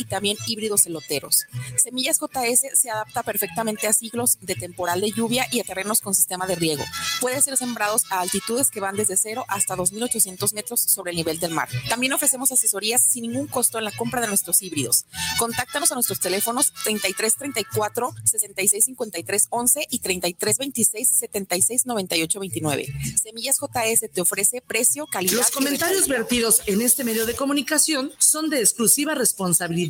y también híbridos eloteros. Semillas JS se adapta perfectamente a ciclos de temporal de lluvia y a terrenos con sistema de riego. Puede ser sembrados a altitudes que van desde 0 hasta 2.800 metros sobre el nivel del mar. También ofrecemos asesorías sin ningún costo en la compra de nuestros híbridos. Contáctanos a nuestros teléfonos 33 34 66 53 11 y 33 26 76 98 29. Semillas JS te ofrece precio, calidad. Los comentarios vertidos en este medio de comunicación son de exclusiva responsabilidad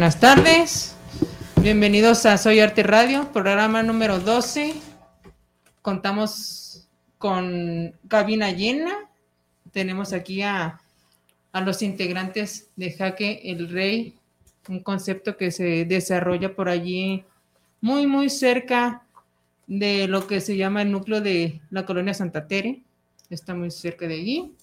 Buenas tardes, bienvenidos a Soy Arte Radio, programa número 12. Contamos con cabina llena. Tenemos aquí a, a los integrantes de Jaque el Rey, un concepto que se desarrolla por allí muy, muy cerca de lo que se llama el núcleo de la colonia Santa Tere. Está muy cerca de allí.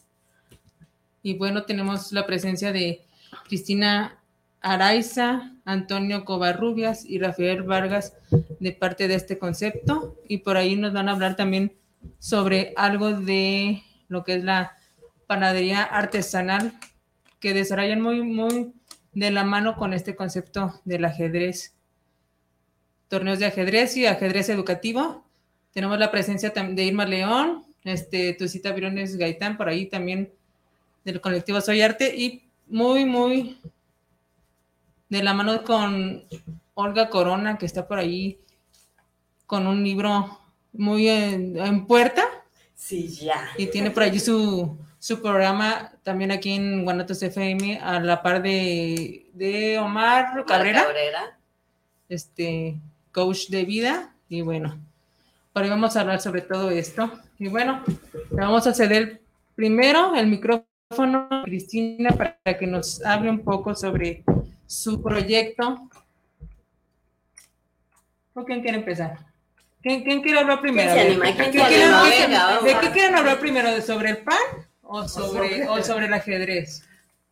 Y bueno, tenemos la presencia de Cristina Araiza, Antonio Covarrubias y Rafael Vargas de parte de este concepto. Y por ahí nos van a hablar también sobre algo de lo que es la panadería artesanal que desarrollan muy, muy de la mano con este concepto del ajedrez. Torneos de ajedrez y ajedrez educativo. Tenemos la presencia de Irma León, este, Tucita Briones Gaitán, por ahí también del colectivo Soy Arte y muy, muy de la mano con Olga Corona, que está por ahí con un libro muy en, puerta. Sí, ya. Y tiene por allí su, programa también aquí en Guanatos FM a la par de, de Omar Cabrera. Cabrera. Este coach de vida. Y bueno, por ahí vamos a hablar sobre todo esto. Y bueno, le vamos a ceder primero el micrófono a Cristina para que nos hable un poco sobre su proyecto. ¿Por quién quiere empezar? ¿Quién, quiere hablar primero? ¿De qué quieren hablar primero? ¿Sobre el pan o sobre, o sobre el ajedrez?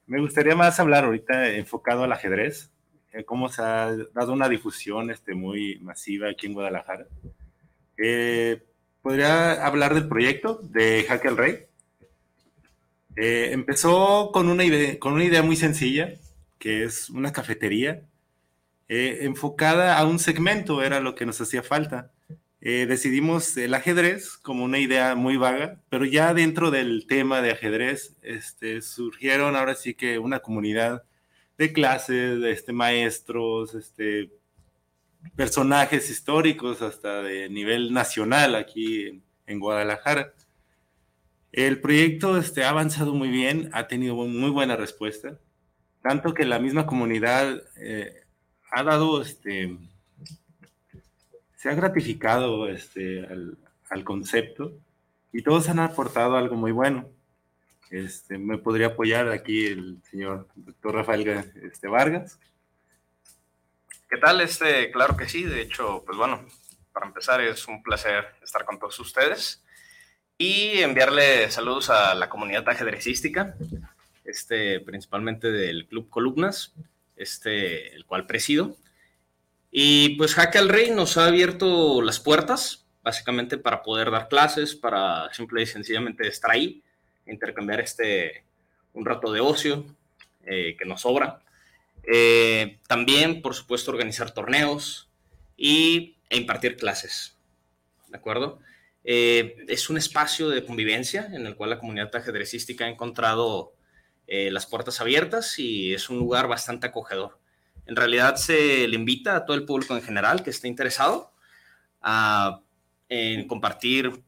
Me gustaría más hablar ahorita enfocado al ajedrez, eh, cómo se ha dado una difusión este, muy masiva aquí en Guadalajara. Eh, ¿Podría hablar del proyecto de Jaque el Rey? Eh, empezó con una, idea, con una idea muy sencilla, que es una cafetería eh, enfocada a un segmento, era lo que nos hacía falta. Eh, decidimos el ajedrez como una idea muy vaga, pero ya dentro del tema de ajedrez este, surgieron ahora sí que una comunidad de clases, de este, maestros, este, personajes históricos hasta de nivel nacional aquí en, en Guadalajara. El proyecto este, ha avanzado muy bien, ha tenido muy buena respuesta tanto que la misma comunidad eh, ha dado, este, se ha gratificado este, al, concepto y todos han aportado algo muy bueno. Este, me podría apoyar aquí el señor doctor Rafael este, Vargas. ¿Qué tal? Este, claro que sí. De hecho, pues bueno, para empezar es un placer estar con todos ustedes y enviarle saludos a la comunidad ajedrecística, este, principalmente del Club Columnas, este, el cual presido. Y pues Jaque al Rey nos ha abierto las puertas, básicamente para poder dar clases, para simple y sencillamente estar ahí, intercambiar este, un rato de ocio eh, que nos sobra. Eh, también, por supuesto, organizar torneos y, e impartir clases. ¿De acuerdo? Eh, es un espacio de convivencia en el cual la comunidad ajedrecística ha encontrado eh, las puertas abiertas y es un lugar bastante acogedor. En realidad se le invita a todo el público en general que esté interesado a en compartir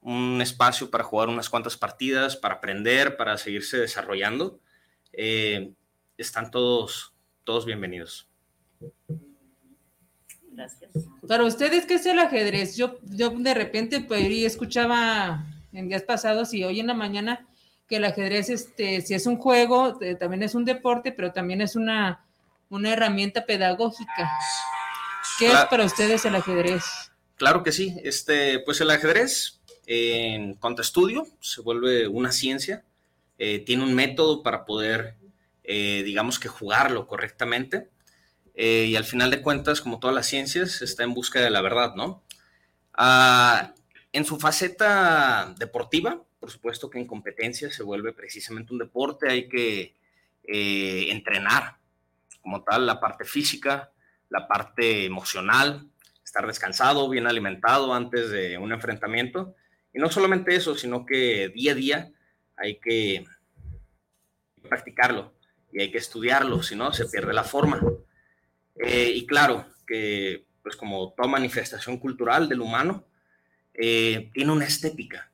un espacio para jugar unas cuantas partidas, para aprender, para seguirse desarrollando. Eh, están todos, todos bienvenidos. Gracias. Para ustedes, ¿qué es el ajedrez? Yo, yo de repente pues, escuchaba en días pasados y hoy en la mañana que el ajedrez, este, si es un juego, eh, también es un deporte, pero también es una, una herramienta pedagógica. ¿Qué es para ustedes el ajedrez? Claro que sí. Este, pues el ajedrez, en cuanto a estudio, se vuelve una ciencia. Eh, tiene un método para poder, eh, digamos que jugarlo correctamente. y al final de cuentas, como todas las ciencias, está en busca de la verdad, ¿no? Ah, en su faceta deportiva, por supuesto que en competencia se vuelve precisamente un deporte, hay que eh, entrenar como tal la parte física, la parte emocional, estar descansado, bien alimentado antes de un enfrentamiento. Y no solamente eso, sino que día a día hay que practicarlo y hay que estudiarlo, si no se pierde la forma. Eh, y claro que, pues como toda manifestación cultural del humano, eh, tiene una estética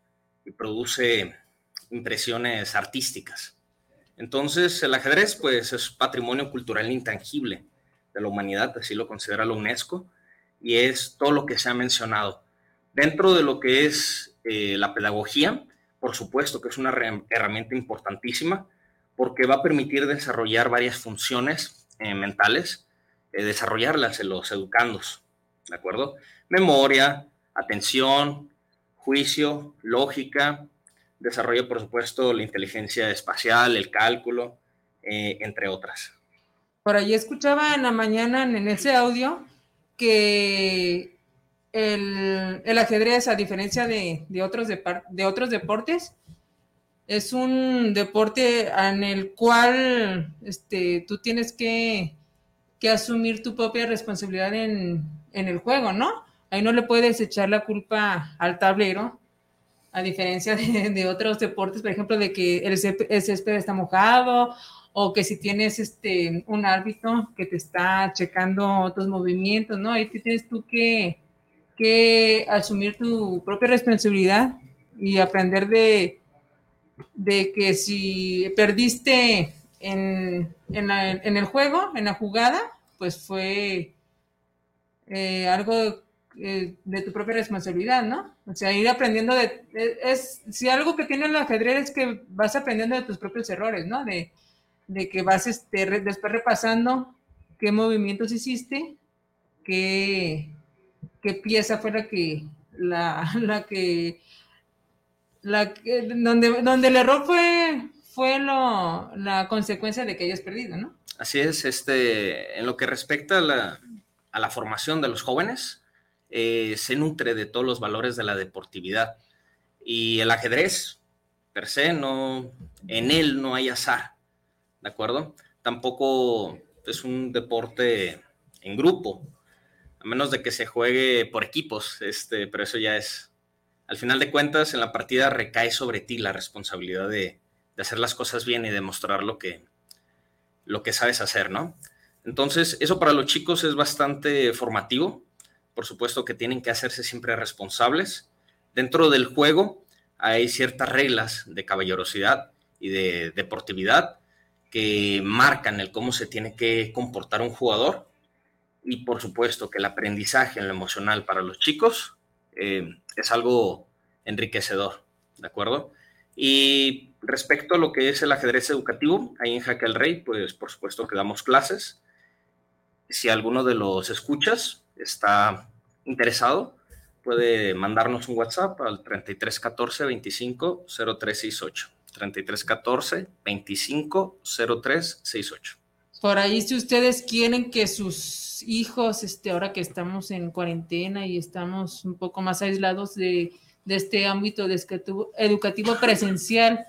y produce impresiones artísticas. Entonces, el ajedrez, pues, es patrimonio cultural intangible de la humanidad, así lo considera la UNESCO, y es todo lo que se ha mencionado. Dentro de lo que es eh, la pedagogía, por supuesto que es una herramienta importantísima, porque va a permitir desarrollar varias funciones eh, mentales, eh, desarrollarlas en los educandos, ¿de acuerdo? Memoria, atención, juicio, lógica, desarrollo, por supuesto, la inteligencia espacial, el cálculo, eh, entre otras. Por ahí escuchaba en la mañana en ese audio que el, ajedrez, a diferencia de, otros de, otros deportes, es un deporte en el cual este, tú tienes que, asumir tu propia responsabilidad en, en el juego, ¿no? Ahí no le puedes echar la culpa al tablero, a diferencia de, otros deportes, por ejemplo, de que el césped, está mojado o que si tienes este, un árbitro que te está checando tus movimientos, ¿no? Ahí tienes tú que, que asumir tu propia responsabilidad y aprender de, de que si perdiste en, en, el juego, en la jugada, pues fue eh, algo eh, de tu propia responsabilidad, ¿no? O sea, ir aprendiendo de, es, si algo que tiene el ajedrez es que vas aprendiendo de tus propios errores, ¿no? De, que vas este, después repasando qué movimientos hiciste, qué, qué pieza fue la que, la, la que, la donde, donde el error fue, fue lo, la consecuencia de que hayas perdido, ¿no? Así es, este, en lo que respecta a la, a la formación de los jóvenes, eh, se nutre de todos los valores de la deportividad. Y el ajedrez, per se, no, en él no hay azar, ¿de acuerdo? Tampoco es un deporte en grupo, a menos de que se juegue por equipos, este, pero eso ya es, al final de cuentas, en la partida recae sobre ti la responsabilidad de, de hacer las cosas bien y demostrar lo que, lo que sabes hacer, ¿no? Entonces, eso para los chicos es bastante formativo, por supuesto que tienen que hacerse siempre responsables. Dentro del juego hay ciertas reglas de caballerosidad y de deportividad que marcan el cómo se tiene que comportar un jugador y por supuesto que el aprendizaje en lo emocional para los chicos eh, es algo enriquecedor, ¿de acuerdo? Y respecto a lo que es el ajedrez educativo, ahí en Jaque el Rey, pues por supuesto que damos clases. Si alguno de los escuchas está interesado, puede mandarnos un WhatsApp al 3314 25 0368. 3314 25 0368. Por ahí, si ustedes quieren que sus hijos, este, ahora que estamos en cuarentena y estamos un poco más aislados de, de este ámbito de educativo presencial,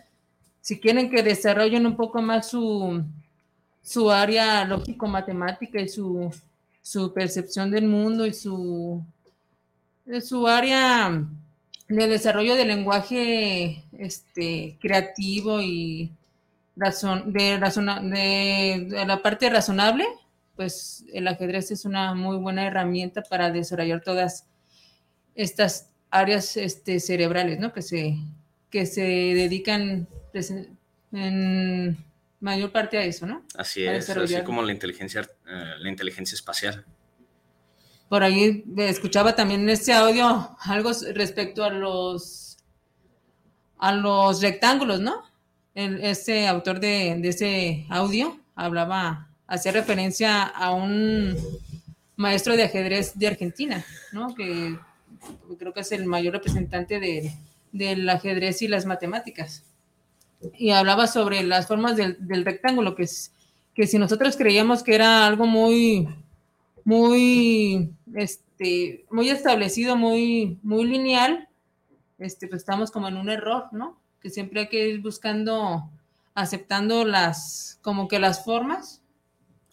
si quieren que desarrollen un poco más su, su área lógico-matemática y su su percepción del mundo y su, su área de desarrollo del lenguaje este, creativo y razón, de, de, la parte razonable, pues el ajedrez es una muy buena herramienta para desarrollar todas estas áreas este, cerebrales, ¿no? Que se, que se dedican en mayor parte a eso, ¿no? Así es, así como la inteligencia, eh, la inteligencia espacial. Por ahí escuchaba también en este audio algo respecto a los a los rectángulos, ¿no? el, ese autor de, de ese audio hablaba, hacía referencia a un maestro de ajedrez de Argentina, ¿no? Que creo que es el mayor representante de, del ajedrez y las matemáticas. Y hablaba sobre las formas del, del rectángulo, que, es, que si nosotros creíamos que era algo muy, muy, este, muy establecido, muy, muy lineal, este, pues estamos como en un error, ¿no? Que siempre hay que ir buscando, aceptando las, como que las formas.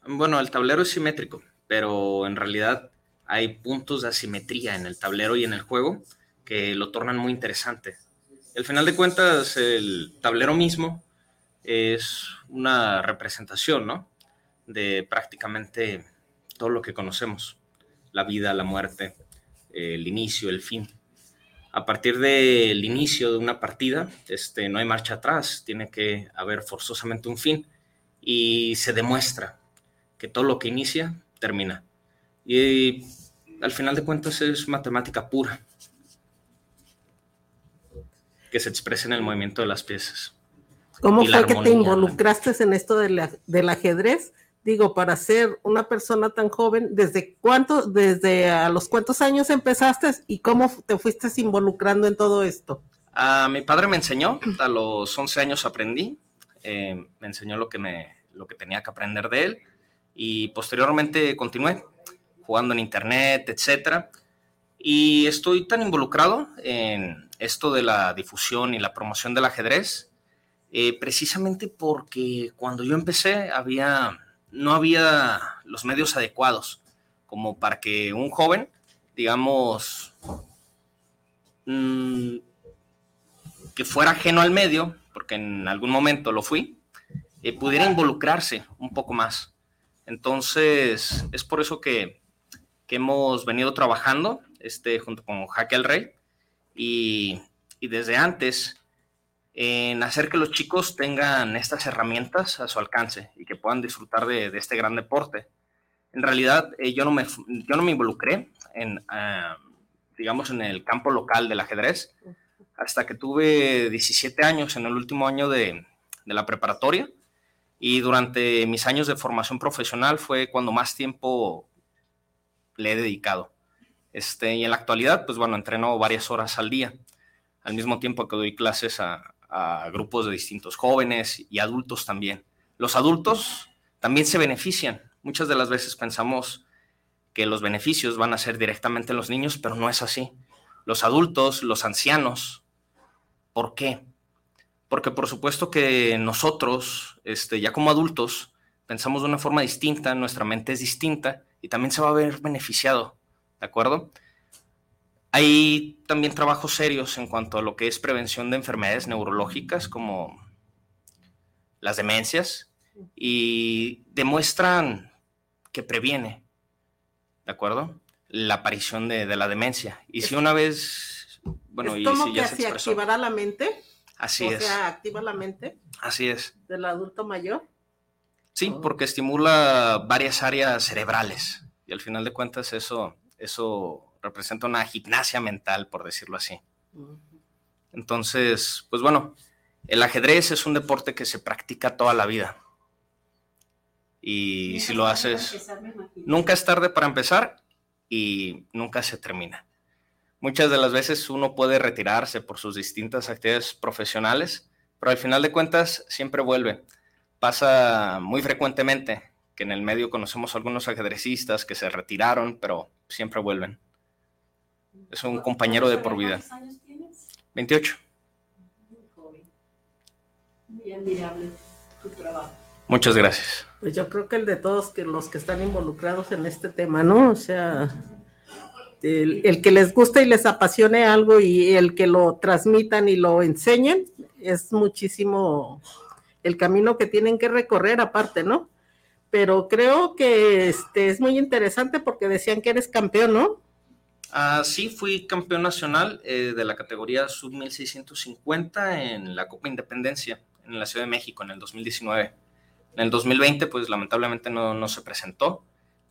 Bueno, el tablero es simétrico, pero en realidad hay puntos de asimetría en el tablero y en el juego que lo tornan muy interesante. Al final de cuentas, el tablero mismo es una representación, ¿no? De prácticamente todo lo que conocemos, la vida, la muerte, el inicio, el fin. A partir del inicio de una partida, este, no hay marcha atrás, tiene que haber forzosamente un fin y se demuestra que todo lo que inicia termina. Y al final de cuentas es matemática pura que se expresa en el movimiento de las piezas. ¿Cómo fue que te involucraste en esto del ajedrez? Digo, para ser una persona tan joven, ¿desde cuánto, desde a los cuántos años empezaste y cómo te fuiste involucrando en todo esto? Ah, mi padre me enseñó, a los 11 años aprendí, eh, me enseñó lo que, me, lo que tenía que aprender de él y posteriormente continué jugando en internet, etcétera. Y estoy tan involucrado en esto de la difusión y la promoción del ajedrez, eh, precisamente porque cuando yo empecé había no había los medios adecuados como para que un joven, digamos, mm, que fuera ajeno al medio, porque en algún momento lo fui, eh, pudiera involucrarse un poco más. Entonces, es por eso que, hemos venido trabajando este, junto con Jaque al Rey y, desde antes en hacer que los chicos tengan estas herramientas a su alcance y que puedan disfrutar de, este gran deporte. En realidad, eh, yo, no me, yo no me involucré en, ah, digamos, en el campo local del ajedrez hasta que tuve 17 años en el último año de, de la preparatoria y durante mis años de formación profesional fue cuando más tiempo le he dedicado. Este, y en la actualidad, pues bueno, entreno varias horas al día, al mismo tiempo que doy clases a, grupos de distintos jóvenes y adultos también. Los adultos también se benefician. Muchas de las veces pensamos que los beneficios van a ser directamente en los niños, pero no es así. Los adultos, los ancianos, ¿por qué? Porque por supuesto que nosotros, este, ya como adultos, pensamos de una forma distinta, nuestra mente es distinta y también se va a ver beneficiado, ¿de acuerdo? Hay también trabajos serios en cuanto a lo que es prevención de enfermedades neurológicas como las demencias y demuestran que previene, ¿de acuerdo? La aparición de, la demencia. Y si una vez, bueno, y si ya se, activará la mente. Así es. Sea, activa la mente. Así es. Del adulto mayor. Sí, oh. porque estimula varias áreas cerebrales y al final de cuentas eso, eso representa una gimnasia mental, por decirlo así. Entonces, pues bueno, el ajedrez es un deporte que se practica toda la vida. Y si lo haces, nunca es tarde para empezar y nunca se termina. Muchas de las veces uno puede retirarse por sus distintas actividades profesionales, pero al final de cuentas siempre vuelve. Pasa muy frecuentemente que en el medio conocemos algunos ajedrecistas que se retiraron, pero siempre vuelven. Es un compañero de por vida. ¿Cuántos años tienes? 28. Muy joven. Muy admirable tu trabajo. Muchas gracias. Pues yo creo que el de todos que los que están involucrados en este tema, ¿no? O sea, el, el, que les guste y les apasione algo y el que lo transmitan y lo enseñen, es muchísimo el camino que tienen que recorrer aparte, ¿no? Pero creo que este es muy interesante porque decían que eres campeón, ¿no? Ah, sí, fui campeón nacional eh, de la categoría sub 1650 en la Copa Independencia en la Ciudad de México en el 2019. En el 2020, pues lamentablemente no, se presentó.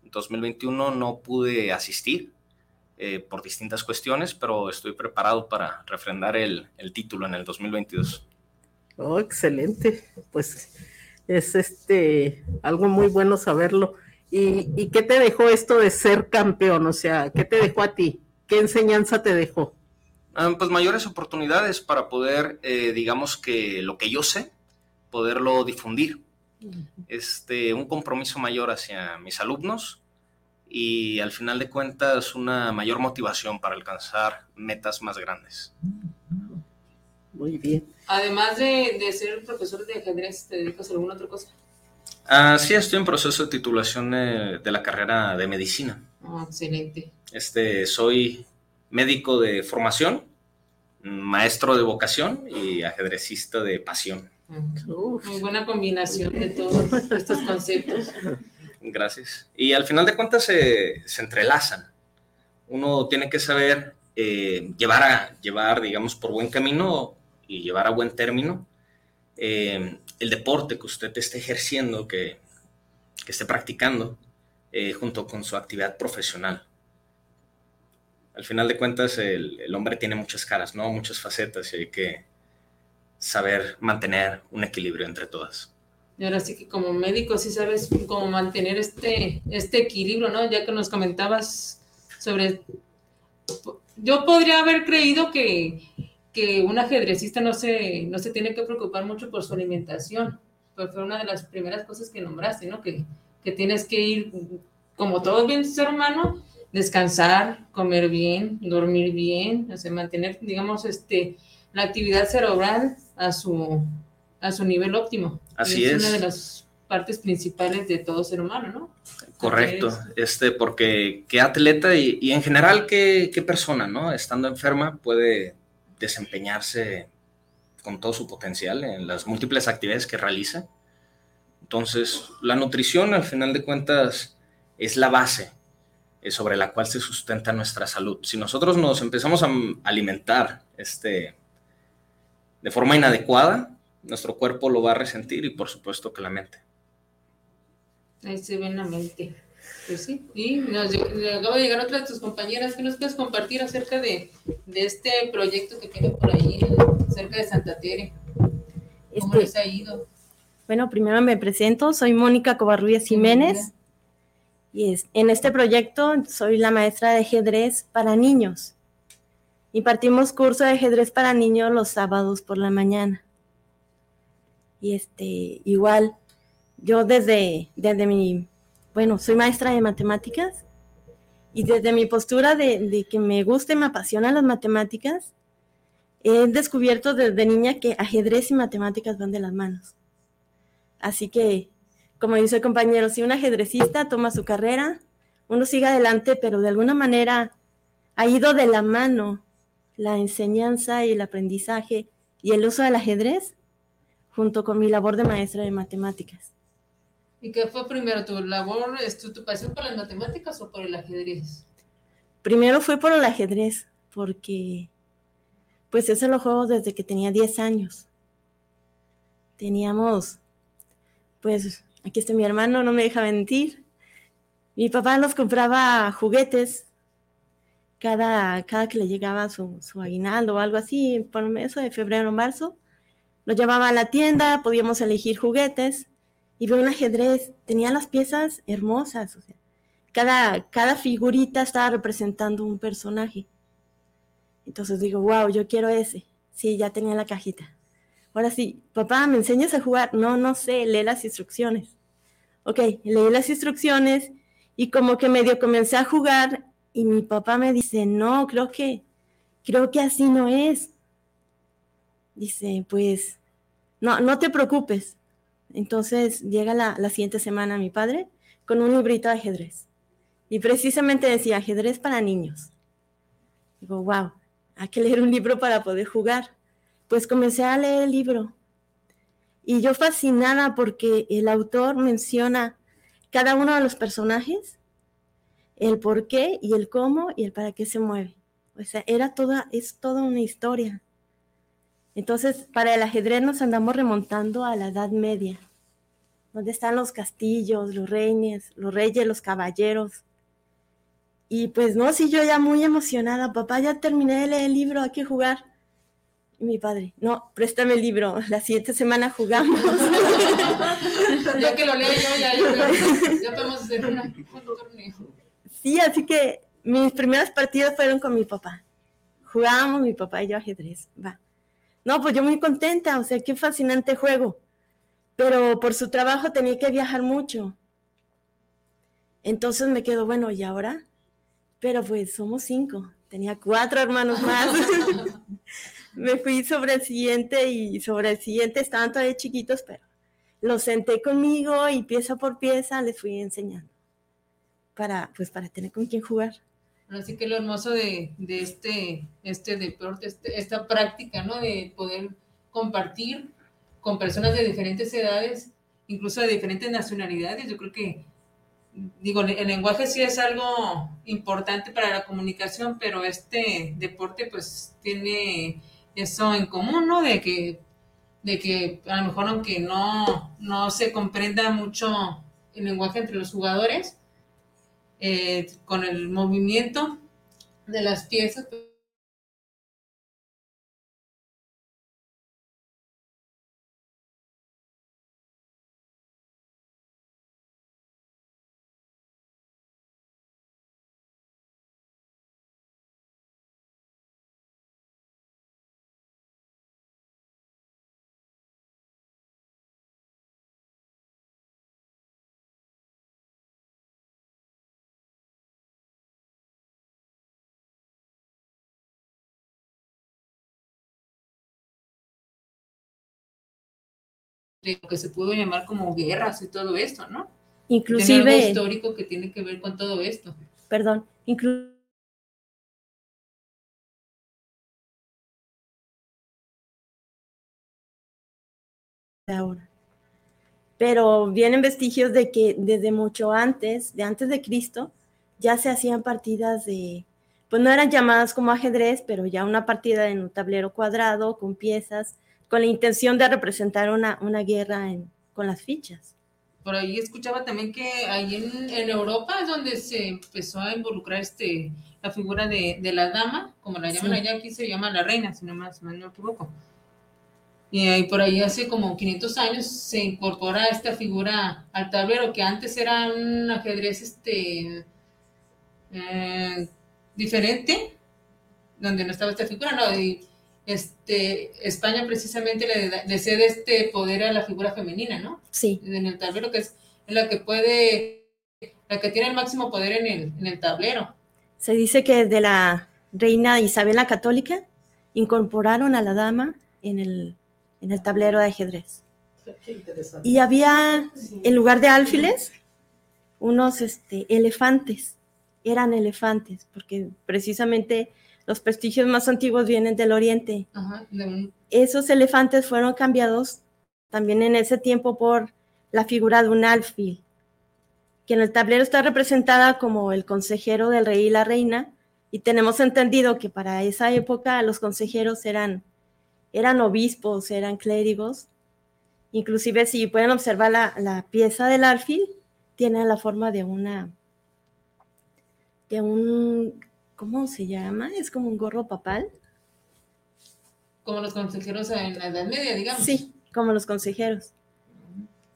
En 2021 no pude asistir eh, por distintas cuestiones, pero estoy preparado para refrendar el, el título en el 2022. Oh, excelente. Pues es este algo muy bueno saberlo. ¿Y, ¿Y, qué te dejó esto de ser campeón? O sea, ¿qué te dejó a ti? ¿Qué enseñanza te dejó? Ah, pues mayores oportunidades para poder, eh, digamos que lo que yo sé, poderlo difundir. Este, un compromiso mayor hacia mis alumnos y al final de cuentas una mayor motivación para alcanzar metas más grandes. Muy bien. Además de, de ser profesor de ajedrez, ¿te dedicas a alguna otra cosa? Ah, sí, estoy en proceso de titulación de, de la carrera de medicina. Ah, excelente. Este, soy médico de formación, maestro de vocación y ajedrecista de pasión. Muy buena combinación de todos estos conceptos. Gracias. Y al final de cuentas se, se entrelazan. Uno tiene que saber eh, llevar, a, llevar, digamos, por buen camino y llevar a buen término eh, el deporte que usted esté ejerciendo, que, que esté practicando, eh, junto con su actividad profesional. Al final de cuentas, el, hombre tiene muchas caras, ¿no? Muchas facetas y hay que saber mantener un equilibrio entre todas. Y ahora sí que como médico sí sabes cómo mantener este, este equilibrio, ¿no? Ya que nos comentabas sobre... Yo podría haber creído que, que un ajedrecista no se, no se tiene que preocupar mucho por su alimentación, pues fue una de las primeras cosas que nombraste, ¿no? Que, que tienes que ir, como todo bien ser humano, descansar, comer bien, dormir bien, o sea, mantener, digamos, este, la actividad cerebral a su, a su nivel óptimo. Así es. es. una de las partes principales de todo ser humano, ¿no? Correcto, este, porque qué atleta y, y en general qué, qué, persona, ¿no? Estando enferma puede desempeñarse con todo su potencial en las múltiples actividades que realiza. Entonces, la nutrición, al final de cuentas, es la base eh, sobre la cual se sustenta nuestra salud. Si nosotros nos empezamos a alimentar este, de forma inadecuada, nuestro cuerpo lo va a resentir y por supuesto que la mente. Se ve la mente. Pues sí, y nos acaba de llegar otra de tus compañeras. ¿Qué nos puedes compartir acerca de, de este proyecto que tiene por ahí, cerca de Santa Tere? ¿Cómo Este, les ha ido? Bueno, primero me presento, soy Mónica Covarrubias Jiménez y es, en este proyecto soy la maestra de ajedrez para niños. Impartimos curso de ajedrez para niños los sábados por la mañana. Y este, igual, yo desde, desde mi, bueno, soy maestra de matemáticas y desde mi postura de, que me guste, me apasionan las matemáticas, he descubierto desde niña que ajedrez y matemáticas van de las manos. Así que, como dice el compañero, si un ajedrecista toma su carrera, uno sigue adelante, pero de alguna manera ha ido de la mano la enseñanza y el aprendizaje y el uso del ajedrez junto con mi labor de maestra de matemáticas. ¿Y qué fue primero, tu labor, tu, tu pasión por las matemáticas o por el ajedrez? Primero fue por el ajedrez, porque pues eso lo juego desde que tenía 10 años. Teníamos, pues, aquí está mi hermano, no me deja mentir. Mi papá nos compraba juguetes cada, cada que le llegaba su, su aguinaldo o algo así, por eso de febrero o marzo. Lo llevaba a la tienda, podíamos elegir juguetes y veo un ajedrez. Tenía las piezas hermosas, cada, cada figurita estaba representando un personaje. Entonces digo, wow, yo quiero ese. Sí, ya tenía la cajita. Ahora sí, papá, ¿me enseñas a jugar? No, no sé, lee las instrucciones. Ok, leí las instrucciones y como que medio comencé a jugar y mi papá me dice, no, creo que, creo que así no es. Dice, pues, no, no te preocupes. Entonces llega la, siguiente semana mi padre con un librito de ajedrez. Y precisamente decía, ajedrez para niños. Digo, wow, hay que leer un libro para poder jugar. Pues comencé a leer el libro. Y yo fascinada porque el autor menciona cada uno de los personajes, el por qué y el cómo y el para qué se mueve. O sea, era toda, es toda una historia. Entonces, para el ajedrez nos andamos remontando a la Edad Media, donde están los castillos, los reyes, los reyes, los caballeros. Y pues no, sí, yo ya muy emocionada, papá, ya terminé de leer el libro, hay que jugar. Y mi padre, no, préstame el libro, la siguiente semana jugamos. ya que lo lea yo, ya, ya, ya podemos hacer una, un torneo. Sí, así que mis primeras partidas fueron con mi papá. Jugábamos mi papá y yo ajedrez. Va. No, pues yo muy contenta, o sea, qué fascinante juego. Pero por su trabajo tenía que viajar mucho. Entonces me quedo, bueno, ¿y ahora? Pero pues somos cinco. Tenía cuatro hermanos más. me fui sobre el siguiente y sobre el siguiente estaban todavía chiquitos, pero los senté conmigo y pieza por pieza les fui enseñando para, pues, para tener con quién jugar. Así que lo hermoso de, este, este deporte, este, esta práctica, ¿no? De poder compartir con personas de diferentes edades, incluso de diferentes nacionalidades. Yo creo que, digo, el lenguaje sí es algo importante para la comunicación, pero este deporte pues tiene eso en común, ¿no? De que, de que a lo mejor aunque no, no se comprenda mucho el lenguaje entre los jugadores, eh, con el movimiento de las piezas. De lo que se pudo llamar como guerras y todo esto, ¿no? Inclusive... Tiene algo histórico que tiene que ver con todo esto. Perdón, ahora. Pero vienen vestigios de que desde mucho antes, de antes de Cristo, ya se hacían partidas de, pues no eran llamadas como ajedrez, pero ya una partida en un tablero cuadrado con piezas, con la intención de representar una, una guerra en, con las fichas. Por ahí escuchaba también que ahí en, en, Europa es donde se empezó a involucrar este, la figura de, de la dama, como la llaman sí. allá, aquí se llama la reina, si no, más, no me equivoco. Y ahí por ahí hace como 500 años se incorpora esta figura al tablero, que antes era un ajedrez este, eh, diferente, donde no estaba esta figura, no, y este, España precisamente le, le, cede este poder a la figura femenina, ¿no? Sí. En el tablero, que es la que puede, la que tiene el máximo poder en el, en el tablero. Se dice que desde la reina Isabel la Católica incorporaron a la dama en el, en el tablero de ajedrez. Y había, en lugar de alfiles, unos este, elefantes. Eran elefantes, porque precisamente los prestigios más antiguos vienen del oriente. Ajá, de un... Esos elefantes fueron cambiados también en ese tiempo por la figura de un alfil, que en el tablero está representada como el consejero del rey y la reina, y tenemos entendido que para esa época los consejeros eran, eran obispos, eran clérigos. Inclusive si pueden observar la, la pieza del alfil, tiene la forma de una, de un ¿cómo se llama? Es como un gorro papal. Como los consejeros en la Edad Media, digamos. Sí, como los consejeros.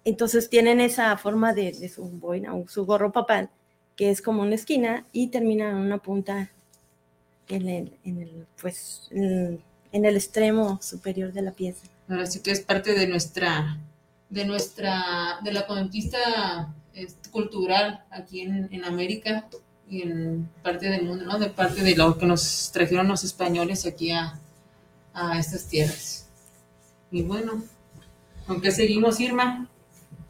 Entonces tienen esa forma de, de su boina o su gorro papal, que es como una esquina y termina en una punta en el, en el pues, en, en el extremo superior de la pieza. Ahora sí que es parte de nuestra, de nuestra, de la conquista este, cultural aquí en, en América en parte del mundo, ¿no? De parte de lo que nos trajeron los españoles aquí a, a estas tierras. Y bueno, ¿con qué seguimos, Irma?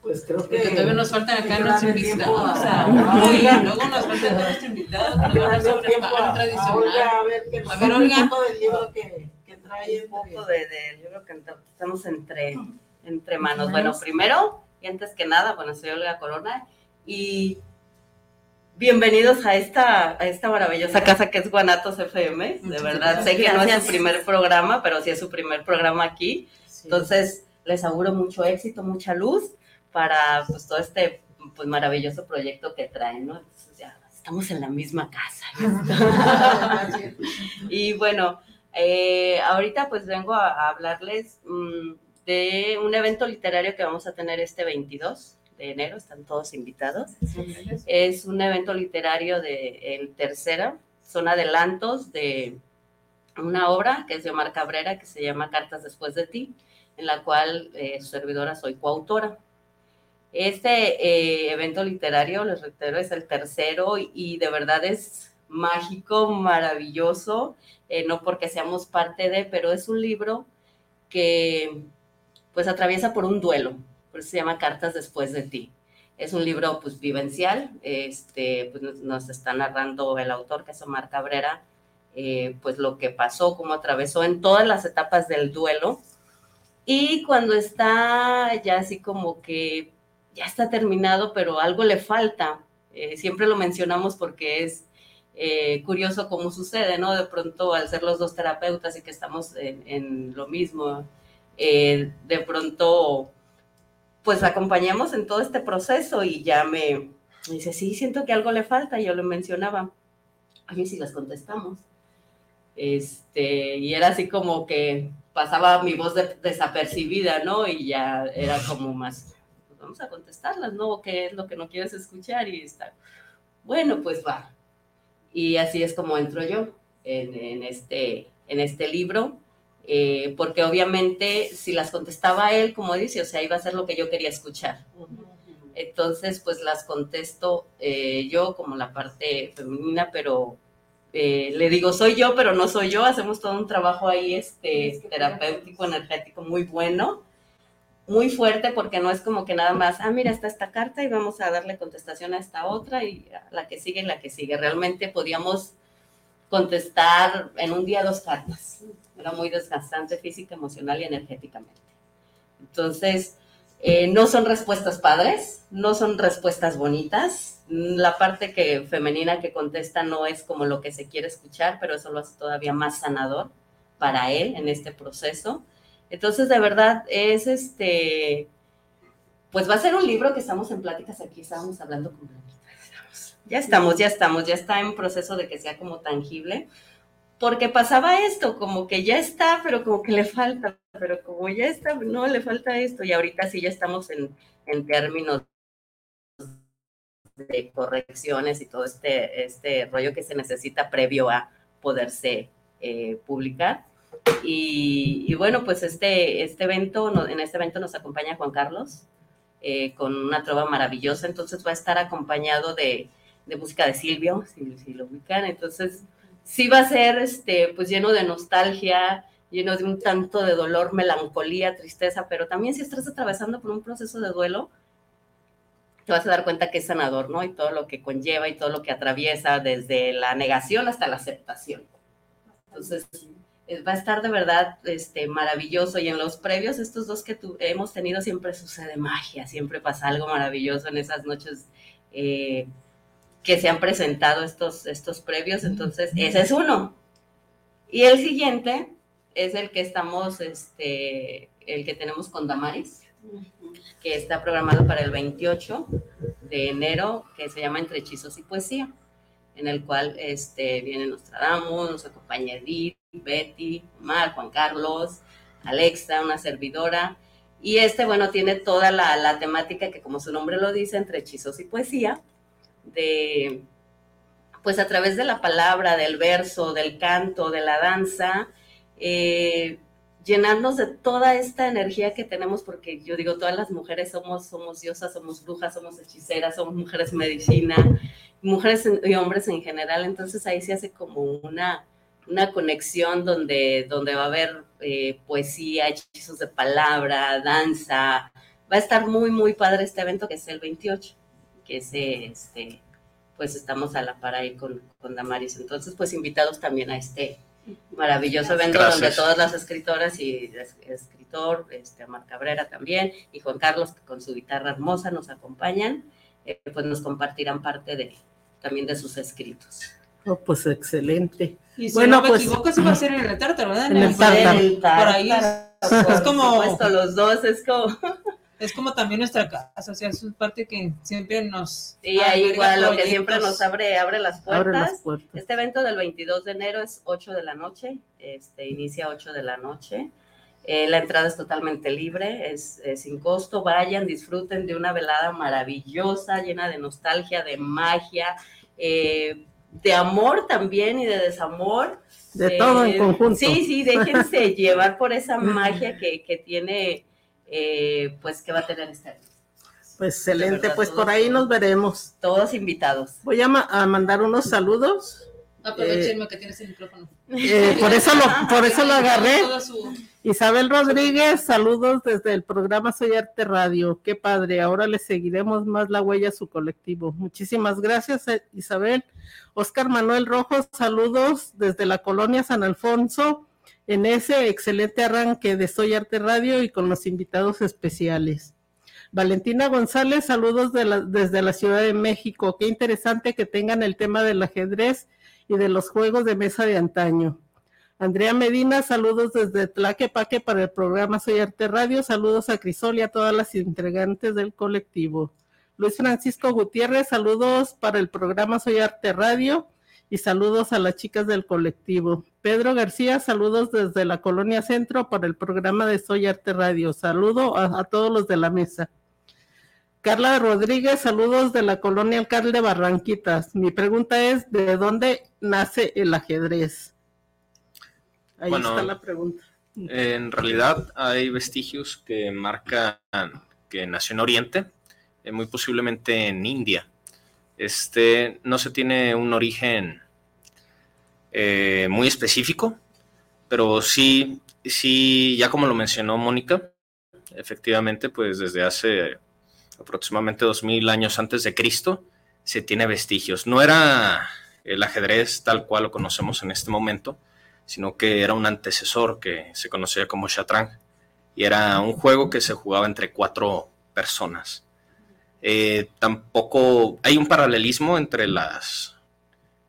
Pues creo que... Porque todavía nos faltan acá nuestros invitados. O sea, oiga, luego nos faltan nuestros invitados que nos van a un pan tradicional. A ver, que A ver, Olga. del libro que, que trae. un poco de, del libro que estamos entre, entre manos. Bueno, primero, y antes que nada, bueno, soy Olga Corona y bienvenidos a esta, a esta maravillosa casa que es Guanatos FM. De verdad, sé que no es su primer programa, pero sí es su primer programa aquí. Entonces, les auguro mucho éxito, mucha luz para pues todo este pues maravilloso proyecto que traen, ¿no? Entonces, ya estamos en la misma casa. y bueno, Eh, ahorita pues vengo a, a hablarles mm, de un evento literario que vamos a tener este 22 de enero, están todos invitados. Es un evento literario de el Tercera, son adelantos de una obra que es de Omar Cabrera que se llama Cartas después de ti, en la cual eh, su servidora soy coautora. Este eh, evento literario, les reitero, es el tercero y, y de verdad es mágico, maravilloso, eh, no porque seamos parte de, pero es un libro que pues atraviesa por un duelo, por eso se llama Cartas después de ti. Es un libro pues vivencial, este, pues, nos, está narrando el autor, que es Omar Cabrera, eh, pues lo que pasó, cómo atravesó en todas las etapas del duelo. Y cuando está ya así como que ya está terminado, pero algo le falta, eh, siempre lo mencionamos porque es eh, curioso cómo sucede, ¿no? De pronto, al ser los dos terapeutas y que estamos en, en lo mismo, eh, de pronto, pues acompañamos en todo este proceso y ya me, me dice, sí, siento que algo le falta, yo lo mencionaba. Mí sí las contestamos. Este, y era así como que pasaba mi voz de- desapercibida, ¿no? Y ya era como más, pues vamos a contestarlas, ¿no? ¿Qué es lo que no quieres escuchar? Y está, bueno, pues va. Y así es como entro yo en, en este, en este libro, eh, porque obviamente si las contestaba él, como dice, o sea, iba a ser lo que yo quería escuchar. Entonces, pues las contesto eh, yo como la parte femenina, pero eh, le digo, soy yo, pero no soy yo. Hacemos todo un trabajo ahí este, terapéutico, energético muy bueno, muy fuerte, porque no es como que nada más, ah, mira, está esta carta y vamos a darle contestación a esta otra y a la que sigue y la que sigue. Realmente podíamos contestar en un día dos cartas. Era muy desgastante física, emocional y energéticamente. Entonces, eh, no son respuestas padres, no son respuestas bonitas. La parte que femenina que contesta no es como lo que se quiere escuchar, pero eso lo hace todavía más sanador para él en este proceso. Entonces, de verdad, es este, pues va a ser un libro que estamos en pláticas aquí, estábamos hablando con Blanquita. Ya estamos, ya estamos, ya está en proceso de que sea como tangible, porque pasaba esto, como que ya está, pero como que le falta, pero como ya está, no, le falta esto, y ahorita sí ya estamos en, en términos de correcciones y todo este, este rollo que se necesita previo a poderse eh, publicar. Y, y bueno, pues este, este evento, en este evento nos acompaña Juan Carlos eh, con una trova maravillosa, entonces va a estar acompañado de, de música de Silvio, si, si lo ubican, entonces sí va a ser este, pues lleno de nostalgia, lleno de un tanto de dolor, melancolía, tristeza, pero también si estás atravesando por un proceso de duelo, te vas a dar cuenta que es sanador, ¿no? Y todo lo que conlleva y todo lo que atraviesa desde la negación hasta la aceptación. Entonces, eh, va a estar de verdad este, maravilloso. Y en los previos, estos dos que tu- hemos tenido, siempre sucede magia, siempre pasa algo maravilloso en esas noches eh, que se han presentado estos, estos previos. Entonces, ese es uno. Y el siguiente es el que estamos, este, el que tenemos con Damaris, que está programado para el 28 de enero, que se llama Entre Hechizos y Poesía, en el cual este, viene Nostradamus, nos acompaña Edith, Betty, Mar, Juan Carlos, Alexa, una servidora. Y este, bueno, tiene toda la, la temática que, como su nombre lo dice, entre hechizos y poesía, de, pues a través de la palabra, del verso, del canto, de la danza, eh, llenarnos de toda esta energía que tenemos, porque yo digo, todas las mujeres somos, somos diosas, somos brujas, somos hechiceras, somos mujeres medicina, mujeres y hombres en general, entonces ahí se hace como una, una conexión donde, donde va a haber eh, poesía, hechizos de palabra, danza, va a estar muy, muy padre este evento que es el 28, que es este, pues estamos a la par ahí con, con Damaris, entonces pues invitados también a este maravilloso evento Gracias. donde todas las escritoras y es- escritor, este, Omar Cabrera también, y Juan Carlos que con su guitarra hermosa nos acompañan, eh, pues nos compartirán parte de, también de sus escritos. Oh, pues excelente. Y si Bueno, no me pues- equivoco, eso va a ser en el tártaro, ¿verdad? En el Por ahí es como- por supuesto, los dos es como es como también nuestra casa, o sea, es parte que siempre nos... Y ahí igual lo que siempre nos abre, abre las puertas. Abre las puertas. Este evento del 22 de enero es 8 de la noche, este, inicia a 8 de la noche. Eh, la entrada es totalmente libre, es, es sin costo. Vayan, disfruten de una velada maravillosa, llena de nostalgia, de magia, eh, de amor también y de desamor. De todo en conjunto. Sí, sí, déjense llevar por esa magia que, que tiene, eh, pues que va a tener este año. Pues excelente, verdad, pues todos por ahí nos veremos. Todos invitados. Voy a, ma- a mandar unos saludos. Aprovechenme que tienes el micrófono. Eh, por eso lo, por eso lo agarré. Isabel Rodríguez, saludos desde el programa Soy Arte Radio. Qué padre, ahora le seguiremos más la huella a su colectivo. Muchísimas gracias, eh, Isabel. Oscar Manuel Rojo, saludos desde la colonia San Alfonso en ese excelente arranque de Soy Arte Radio y con los invitados especiales. Valentina González, saludos desde la Ciudad de México. Qué interesante que tengan el tema del ajedrez y de los juegos de mesa de antaño. Andrea Medina, saludos desde Tlaquepaque para el programa Soy Arte Radio. Saludos a Crisol y a todas las integrantes del colectivo. Luis Francisco Gutiérrez, saludos para el programa Soy Arte Radio y saludos a las chicas del colectivo. Pedro García, saludos desde la Colonia Centro para el programa de Soy Arte Radio. Saludo a, a todos los de la mesa. Carla Rodríguez, saludos de la Colonia Alcalde Barranquitas. Mi pregunta es, ¿de dónde nace el ajedrez? Ahí Bueno, está la pregunta. En realidad hay vestigios que marcan que nació en Oriente, eh, muy posiblemente en India. Este no se tiene un origen eh, muy específico, pero sí, sí, ya como lo mencionó Mónica, efectivamente, pues desde hace aproximadamente 2000 años antes de Cristo se tiene vestigios. No era el ajedrez tal cual lo conocemos en este momento, sino que era un antecesor que se conocía como Shatrang y era un juego que se jugaba entre cuatro personas. Eh, tampoco hay un paralelismo entre las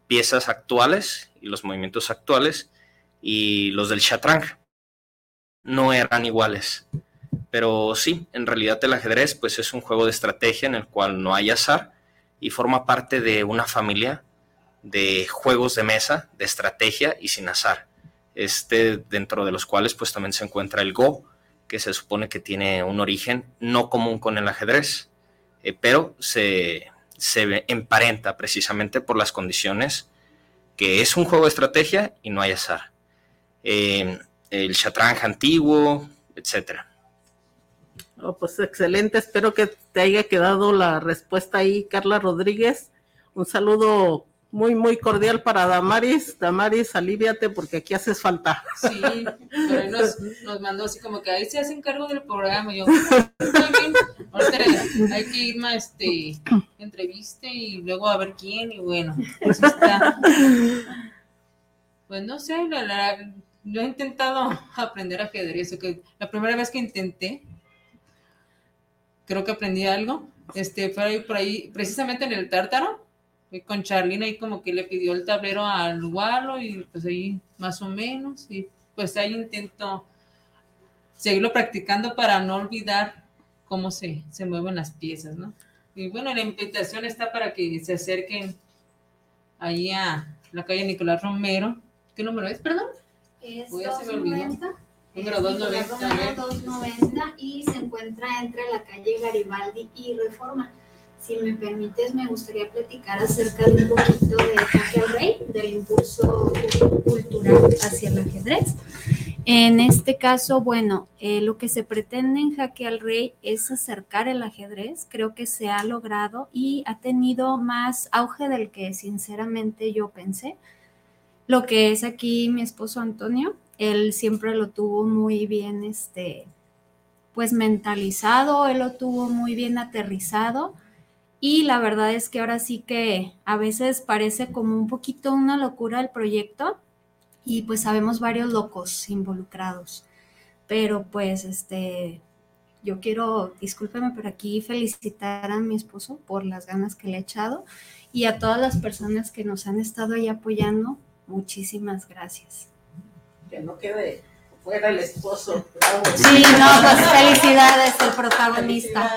piezas actuales y los movimientos actuales y los del Shatrang. No eran iguales. Pero sí, en realidad el ajedrez pues es un juego de estrategia en el cual no hay azar y forma parte de una familia de juegos de mesa, de estrategia y sin azar. Este, dentro de los cuales pues también se encuentra el Go, que se supone que tiene un origen no común con el ajedrez, eh, pero se, se emparenta precisamente por las condiciones que es un juego de estrategia y no hay azar. Eh, el Shatrang antiguo, etcétera. Pues excelente, espero que te haya quedado la respuesta ahí, Carla Rodríguez. Un saludo muy, muy cordial para Damaris. Damaris, aliviate porque aquí haces falta. Sí, pero nos, nos mandó así como que ahí se hacen cargo del programa. Yo, "Está bien, hay que ir a este entreviste y luego a ver quién. Y bueno, pues está. Pues no sé, la, la- yo he intentado aprender ajedrez. que la primera vez que intenté, creo que aprendí algo. Este, fue por ahí, precisamente en el tártaro. Fui con Charlene ahí como que le pidió el tablero al Walo y pues ahí más o menos. Y pues ahí intento seguirlo practicando para no olvidar cómo se, se mueven las piezas, ¿no? Y bueno, la invitación está para que se acerquen ahí a la calle Nicolás Romero. ¿Qué número es, perdón? Es olvidó. 290. Número eh, 290, Nicolás Romero ¿eh? 290 y se encuentra entre la calle Garibaldi y Reforma. Si me permites, me gustaría platicar acerca de un poquito de Jaque al Rey, del impulso cultural hacia el ajedrez. En este caso, bueno, eh, lo que se pretende en Jaque al Rey es acercar el ajedrez. Creo que se ha logrado y ha tenido más auge del que sinceramente yo pensé. Lo que es aquí mi esposo Antonio, él siempre lo tuvo muy bien, este, pues mentalizado, él lo tuvo muy bien aterrizado. Y la verdad es que ahora sí que a veces parece como un poquito una locura el proyecto y pues sabemos varios locos involucrados. Pero pues este, yo quiero, discúlpeme, pero aquí felicitar a mi esposo por las ganas que le ha echado y a todas las personas que nos han estado ahí apoyando. Muchísimas gracias. Que no quede fuera el esposo. Sí, no, pues felicidades, el protagonista.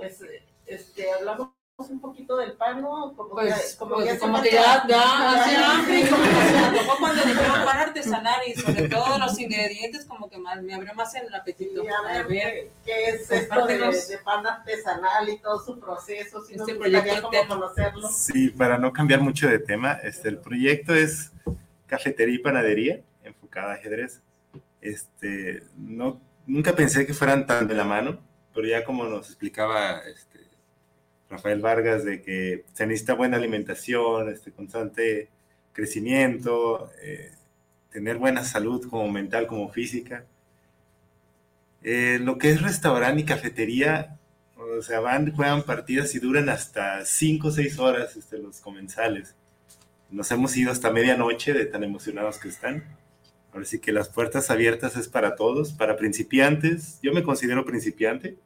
Pues, este, hablamos un poquito del pan, ¿no? Como Pues, que, como pues, que, como que ya, ya hace hambre, como que se antojó cuando dijeron pan artesanal y sobre todo los ingredientes, como que más, me abrió más el apetito. Y a ver, A ver, ¿qué, es esto de, pan artesanal y todo su proceso? Si Este gustaría proyecto como conocerlo. Sí, para no cambiar mucho de tema, este, el proyecto es cafetería y panadería enfocada a ajedrez. Este, no, nunca pensé que fueran tan de la mano, pero ya como nos explicaba este, Rafael Vargas, de que se necesita buena alimentación, este, constante crecimiento, eh, tener buena salud como mental, como física. Eh, lo que es restaurante y cafetería, o sea, van, juegan partidas y duran hasta 5 o 6 horas este, los comensales. Nos hemos ido hasta medianoche de tan emocionados que están. Ahora sí que las puertas abiertas es para todos, para principiantes. Yo me considero principiante.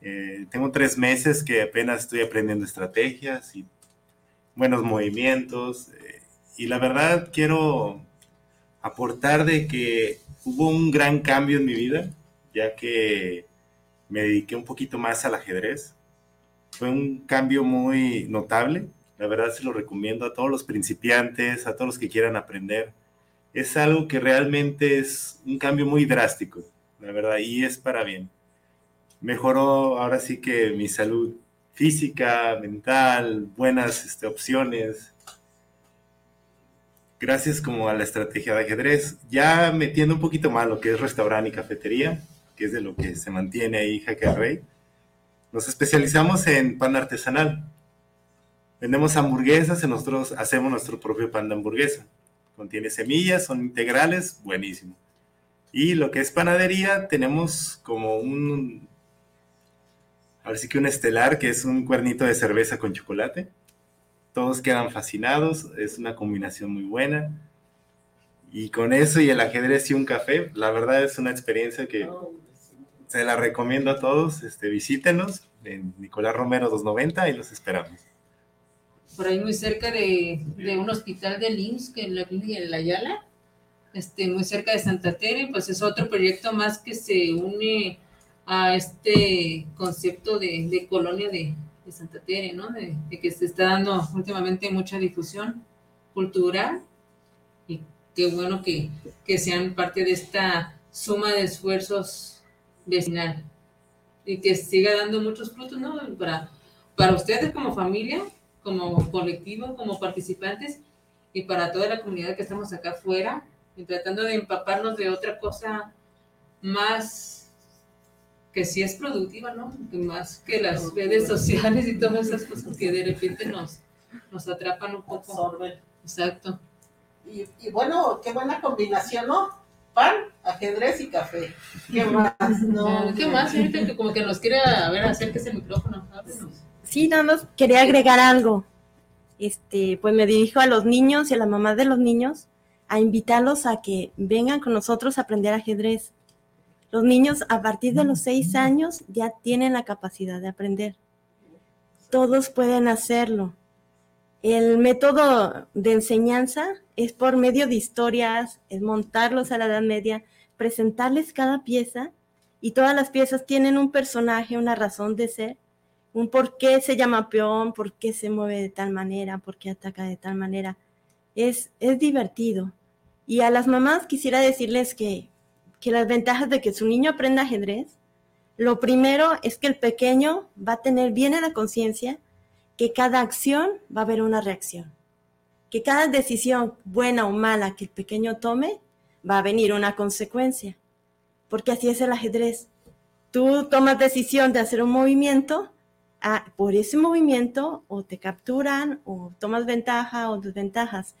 Eh, tengo tres meses que apenas estoy aprendiendo estrategias y buenos movimientos. eh, y la verdad quiero aportar de que hubo un gran cambio en mi vida, ya que me dediqué un poquito más al ajedrez. Fue un cambio muy notable. La verdad se lo recomiendo a todos los principiantes, a todos los que quieran aprender. Es algo que realmente es un cambio muy drástico, la verdad, y es para bien. Mejoró ahora sí que mi salud física, mental, buenas este, opciones. Gracias como a la estrategia de ajedrez, ya metiendo un poquito más lo que es restaurante y cafetería, que es de lo que se mantiene ahí al Rey. Nos especializamos en pan artesanal. Vendemos hamburguesas y nosotros hacemos nuestro propio pan de hamburguesa. Contiene semillas, son integrales, buenísimo. Y lo que es panadería, tenemos como un, ahora sí que un estelar, que es un cuernito de cerveza con chocolate. Todos quedan fascinados, es una combinación muy buena. Y con eso y el ajedrez y un café, la verdad es una experiencia que se la recomiendo a todos. Este, visítenos en Nicolás Romero 290 y los esperamos. Por ahí muy cerca de, de un hospital de IMSS, que es la clínica de la Ayala, este, muy cerca de Santa Tere, pues es otro proyecto más que se une a este concepto de, de colonia de, de Santa Tere, ¿no? De, de que se está dando últimamente mucha difusión cultural y qué bueno que, que sean parte de esta suma de esfuerzos vecinal y que siga dando muchos frutos, ¿no? Para, para ustedes como familia, como colectivo, como participantes y para toda la comunidad que estamos acá afuera, y tratando de empaparnos de otra cosa más que sí es productiva, ¿no? Que más que las redes sociales y todas esas cosas que de repente nos, nos atrapan un poco. Absorben. Exacto. Y, y bueno, qué buena combinación, ¿no? Pan, ajedrez y café. ¿Qué más? No, ¿Qué más? Ahorita que como que nos quiere, a ver, acérquese el micrófono, háblenos. Sí, nada más quería agregar algo. Este, pues me dirijo a los niños y a la mamá de los niños a invitarlos a que vengan con nosotros a aprender ajedrez. Los niños a partir de los seis años ya tienen la capacidad de aprender. Todos pueden hacerlo. El método de enseñanza es por medio de historias, es montarlos a la Edad Media, presentarles cada pieza y todas las piezas tienen un personaje, una razón de ser un por qué se llama peón, por qué se mueve de tal manera, por qué ataca de tal manera. Es, es divertido. Y a las mamás quisiera decirles que, que las ventajas de que su niño aprenda ajedrez, lo primero es que el pequeño va a tener bien en la conciencia que cada acción va a haber una reacción, que cada decisión buena o mala que el pequeño tome va a venir una consecuencia, porque así es el ajedrez. Tú tomas decisión de hacer un movimiento, ah, por ese movimiento o te capturan o tomas ventaja o desventajas.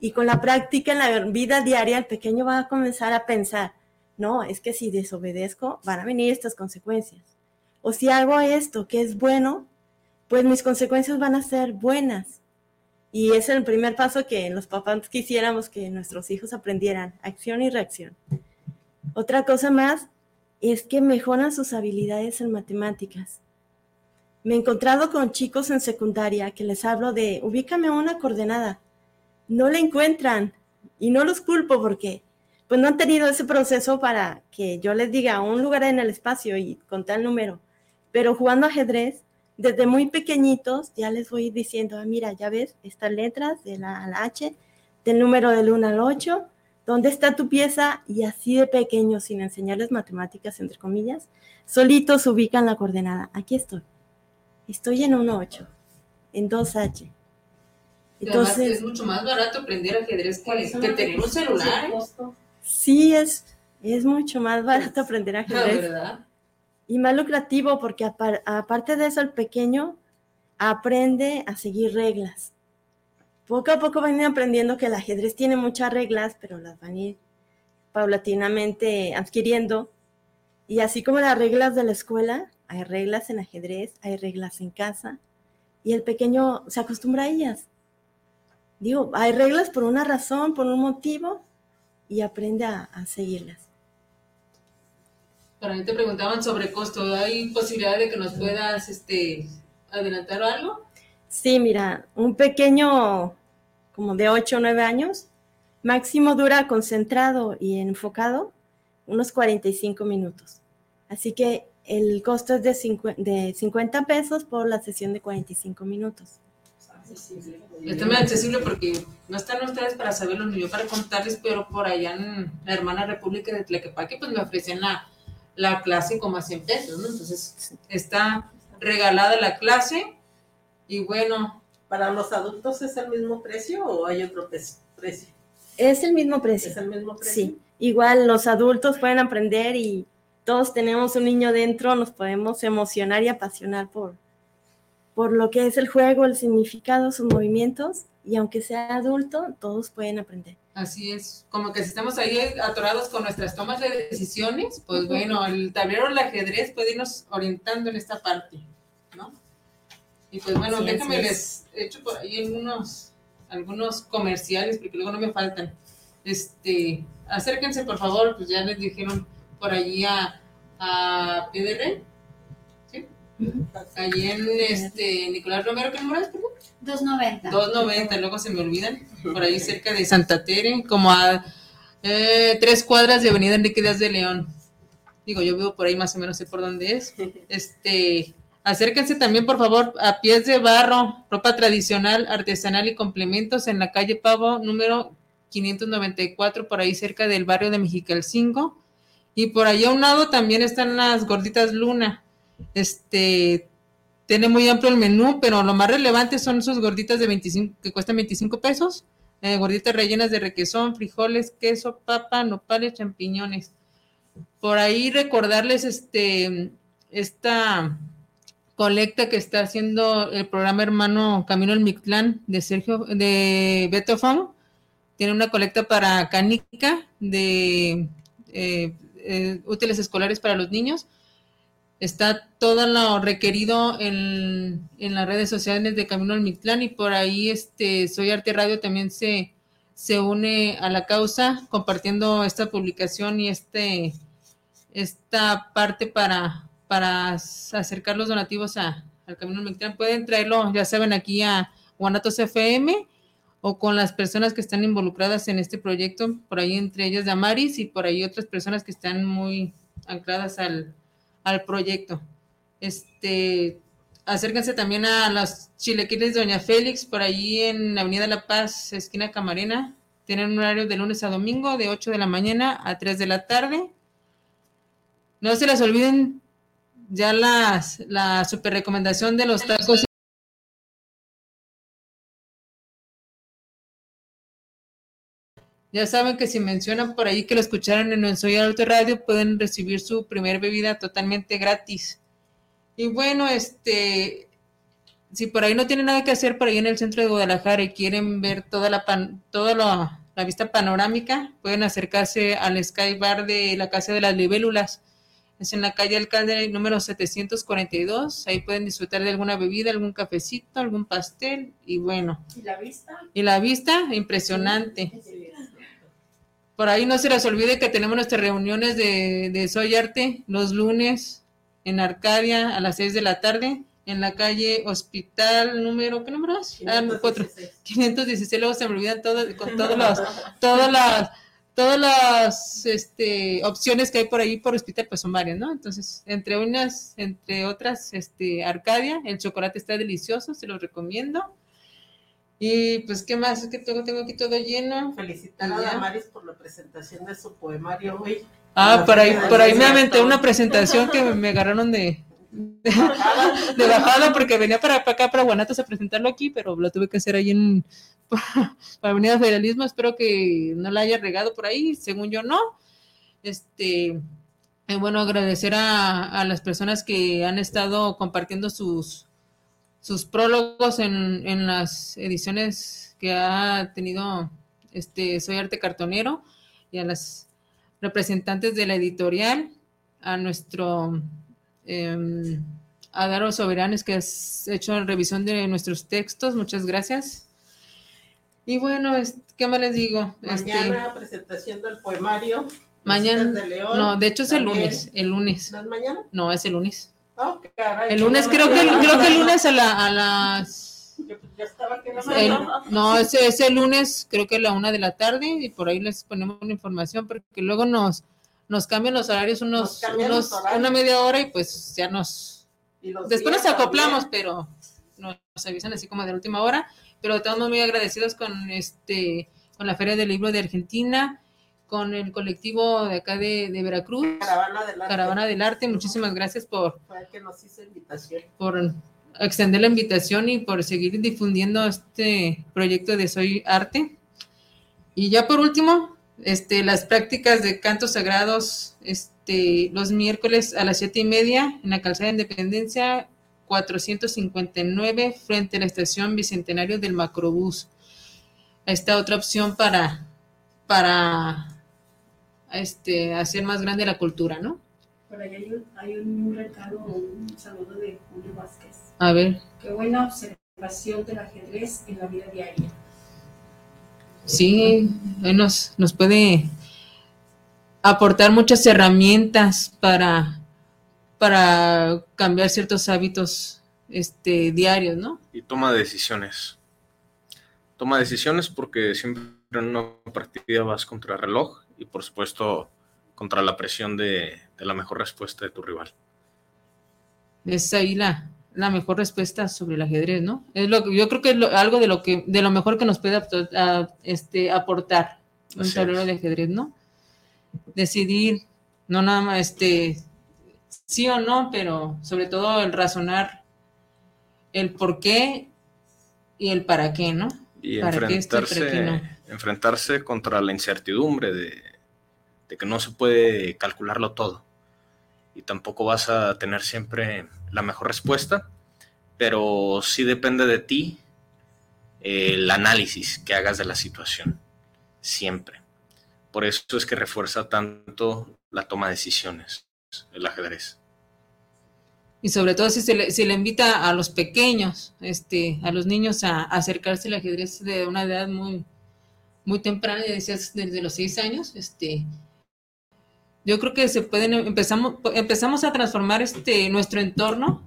Y con la práctica en la vida diaria, el pequeño va a comenzar a pensar, no, es que si desobedezco van a venir estas consecuencias. O si hago esto que es bueno, pues mis consecuencias van a ser buenas. Y es el primer paso que los papás quisiéramos que nuestros hijos aprendieran, acción y reacción. Otra cosa más es que mejoran sus habilidades en matemáticas. Me he encontrado con chicos en secundaria que les hablo de ubícame una coordenada. No la encuentran. Y no los culpo porque pues no han tenido ese proceso para que yo les diga un lugar en el espacio y con tal número. Pero jugando ajedrez, desde muy pequeñitos ya les voy diciendo, ah, mira, ya ves estas letras de la a H, del número del 1 al 8, ¿dónde está tu pieza? Y así de pequeños, sin enseñarles matemáticas, entre comillas, solitos ubican la coordenada. Aquí estoy. Estoy en 1-8, en 2H. Entonces, es mucho más barato aprender ajedrez que, que tener un celular. Sí, es, es mucho más barato aprender ajedrez. verdad. Y más lucrativo porque aparte de eso el pequeño aprende a seguir reglas. Poco a poco van aprendiendo que el ajedrez tiene muchas reglas, pero las van a ir paulatinamente adquiriendo. Y así como las reglas de la escuela, hay reglas en ajedrez, hay reglas en casa, y el pequeño se acostumbra a ellas. Digo, hay reglas por una razón, por un motivo, y aprende a, seguirlas. Para mí te preguntaban sobre costo, ¿hay posibilidad de que nos puedas este, adelantar algo? Sí, mira, un pequeño como de 8 o 9 años, máximo dura concentrado y enfocado unos 45 minutos. Así que el costo es de, de 50 pesos por la sesión de 45 minutos. Está muy accesible porque no están ustedes para saberlo ni yo para contarles, pero por allá en la hermana República de Tlequepaque, pues me ofrecían la, la clase como a 100 pesos, ¿no? Entonces está regalada la clase y bueno. ¿Para los adultos es el mismo precio o hay otro precio? Es el mismo precio. ¿Es el mismo precio? Sí. Igual los adultos pueden aprender y todos tenemos un niño dentro, nos podemos emocionar y apasionar por, por lo que es el juego, el significado, sus movimientos, y aunque sea adulto, todos pueden aprender. Así es, como que si estamos ahí atorados con nuestras tomas de decisiones, pues bueno, el tablero del ajedrez puede irnos orientando en esta parte, ¿no? Y pues bueno, déjame les echo por ahí algunos, algunos comerciales, porque luego no me faltan. Este, acérquense por favor, pues ya les dijeron por allí a, a PDR, Allí en este Nicolás Romero, ¿qué número es? 290. 290, luego se me olvidan. Por ahí cerca de Santa Tere, como a eh, tres cuadras de Avenida Enrique Díaz de León. Digo, yo vivo por ahí más o menos, sé por dónde es. Este, acérquense también, por favor, a pies de barro, ropa tradicional, artesanal y complementos en la calle Pavo, número 594, por ahí cerca del barrio de Mexicalcingo. Y por ahí a un lado también están las gorditas Luna este, tiene muy amplio el menú, pero lo más relevante son sus gorditas de 25, que cuestan 25 pesos. Eh, gorditas rellenas de requesón, frijoles, queso, papa, nopales, champiñones. Por ahí recordarles este, esta colecta que está haciendo el programa hermano Camino al Mictlán de Sergio, de Beto Tiene una colecta para canica de eh, eh, útiles escolares para los niños está todo lo requerido en, las redes sociales de Camino al Mictlán y por ahí este Soy Arte Radio también se, se une a la causa compartiendo esta publicación y este esta parte para, para acercar los donativos a, al Camino al Mictlán. Pueden traerlo, ya saben, aquí a Guanatos FM o con las personas que están involucradas en este proyecto, por ahí entre ellas Damaris y por ahí otras personas que están muy ancladas al, al proyecto. Este, acérquense también a los chilequiles Doña Félix, por allí en Avenida La Paz, esquina Camarena. Tienen un horario de lunes a domingo, de 8 de la mañana a 3 de la tarde. No se les olviden ya las, la super recomendación de los tacos Ya saben que si mencionan por ahí que lo escucharon en Soy Auto Radio, pueden recibir su primer bebida totalmente gratis. Y bueno, este, si por ahí no tienen nada que hacer por ahí en el centro de Guadalajara y quieren ver toda la toda la, vista panorámica, pueden acercarse al Sky Bar de la Casa de las Libélulas. Es en la calle Alcalde número 742. Ahí pueden disfrutar de alguna bebida, algún cafecito, algún pastel y bueno. ¿Y la vista? Y la vista, impresionante. Por ahí no se les olvide que tenemos nuestras reuniones de, de Soy Arte los lunes en Arcadia a las 6 de la tarde. en la calle Hospital número, ¿qué número es? Ah, no, cuatro. 516, luego se me olvidan todo, con todas las, todas las, todas las este, opciones que hay por ahí por hospital, pues son varias, ¿no? Entonces, entre unas, entre otras, este, Arcadia, el chocolate está delicioso, se lo recomiendo. Y pues, ¿qué más? Es que tengo, tengo aquí todo lleno. Felicitar a. Damaris por la presentación de su poemario hoy. Ah, por ahí, por ahí me aventé una presentación que me agarraron de, de, de bajada porque venía para, para acá, para Guanatos, a presentarlo aquí, pero lo tuve que hacer ahí en para Avenida Federalismo. Espero que no la haya regado por ahí, según yo no. Este, eh, bueno, agradecer a, a las personas que han estado compartiendo sus, sus prólogos en, en las ediciones que ha tenido este Soy Arte Cartonero y a las representantes de la editorial, a nuestro eh, Adaro Soberanes que has hecho revisión de nuestros textos, muchas gracias. Y bueno, ¿qué más les digo? Este, Mañana presentación del poemario. mañana, Visitas de León, no, de hecho es el lunes, el lunes. ¿No es mañana? No, es el lunes. Oh, caray, El lunes, creo que, creo que el lunes a, la, a las Yo estaba no el- me- no, ese, ese lunes creo que a la una de la tarde y por ahí les ponemos una información porque luego nos, nos cambian los horarios unos, unos horarios. una media hora y pues ya nos después nos acoplamos, también. pero nos avisan así como de la última hora, pero estamos muy agradecidos con este con la Feria del Libro de Argentina, con el colectivo de acá de, de Veracruz, Caravana del Arte. Caravana del Arte, muchísimas gracias por Fue el que nos hizo invitación. por extender la invitación y por seguir difundiendo este proyecto de Soy Arte. Y ya por último, este, las prácticas de cantos sagrados este, los miércoles a las siete y media en la calzada de Independencia 459 frente a la estación Bicentenario del Macrobús. Esta otra opción para, para este, hacer más grande la cultura, ¿no? Por ahí hay un, hay un recado, un saludo de Julio Vázquez. A ver, Qué buena observación del ajedrez en la vida diaria. Sí, nos, nos puede aportar muchas herramientas para, para cambiar ciertos hábitos este, diarios, ¿no? y toma decisiones. Toma decisiones porque siempre en una partida vas contra el reloj y por supuesto contra la presión de, de la mejor respuesta de tu rival. Es ahí la, la mejor respuesta sobre el ajedrez, ¿no? Es lo, que- yo creo que es lo- algo de lo que de lo mejor que nos puede a- este, aportar un Así tablero es. de ajedrez, ¿no? Decidir, no nada más este sí o no, pero sobre todo el razonar el por qué y el para qué, ¿no? Y ¿Para qué esto y para qué enfrentarse, no? Enfrentarse contra la incertidumbre de, que no se puede calcularlo todo. Y tampoco vas a tener siempre la mejor respuesta, pero sí depende de ti eh, el análisis que hagas de la situación. Siempre. Por eso es que refuerza tanto la toma de decisiones, el ajedrez. Y sobre todo si se le, se le invita a los pequeños, este, a los niños a, a acercarse al ajedrez de una edad muy, muy temprana, ya decías, desde los seis años, este, yo creo que se pueden, empezamos, empezamos a transformar este, nuestro entorno,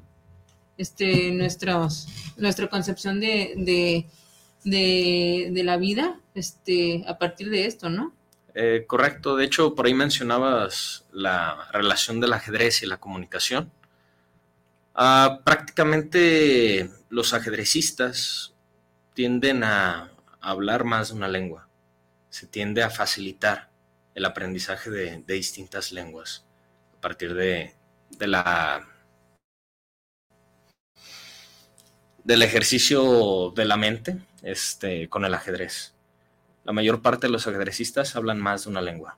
este, nuestros, nuestra concepción de, de, de, la vida, este, a partir de esto, ¿no? Eh, correcto, de hecho, por ahí mencionabas la relación del ajedrez y la comunicación. Ah, prácticamente los ajedrecistas tienden a hablar más de una lengua. Se tiende a facilitar el aprendizaje de, de distintas lenguas a partir de, de la del ejercicio de la mente este, con el ajedrez. La mayor parte de los ajedrecistas hablan más de una lengua.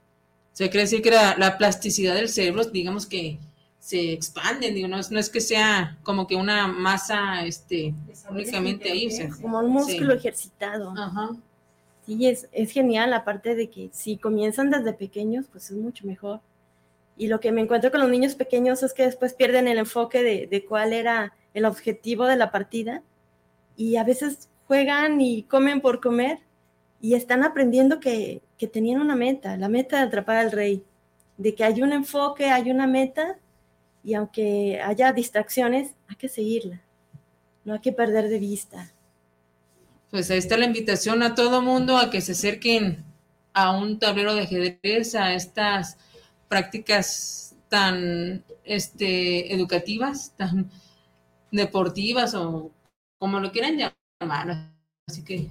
Se quiere decir que la, la plasticidad del cerebro, digamos que se expande, digo, no, es- no es que sea como que una masa este, únicamente ahí. o sea, Como un músculo sí. ejercitado. Ajá. Sí, es, genial, aparte de que si comienzan desde pequeños, pues es mucho mejor. Y lo que me encuentro con los niños pequeños es que después pierden el enfoque de, cuál era el objetivo de la partida y a veces juegan y comen por comer y están aprendiendo que tenían una meta, la meta de atrapar al rey, de que hay un enfoque, hay una meta y aunque haya distracciones, hay que seguirla. no hay que perder de vista. Pues ahí está la invitación a todo mundo a que se acerquen a un tablero de ajedrez, a estas prácticas tan este, educativas, tan deportivas o como lo quieran llamar. Así que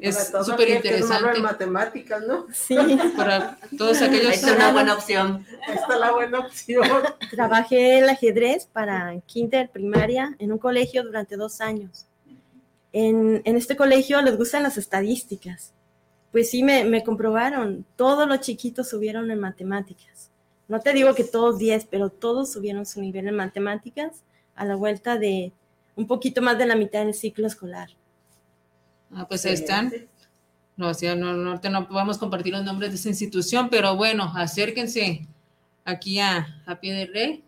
es súper interesante. en matemáticas, ¿no? Sí. Para todos aquellos. Está una buena opción. Ahí está la buena opción. Trabajé el ajedrez para kinder, primaria, en un colegio durante dos años. En, en este colegio les gustan las estadísticas. Pues sí, me, me comprobaron. Todos los chiquitos subieron en matemáticas. No te digo que todos 10, pero todos subieron su nivel en matemáticas a la vuelta de un poquito más de la mitad del ciclo escolar. Ah, pues ahí están. No, o sea, no, no, no podemos compartir los nombres de esa institución, pero bueno, acérquense aquí a, a Pie de Rey.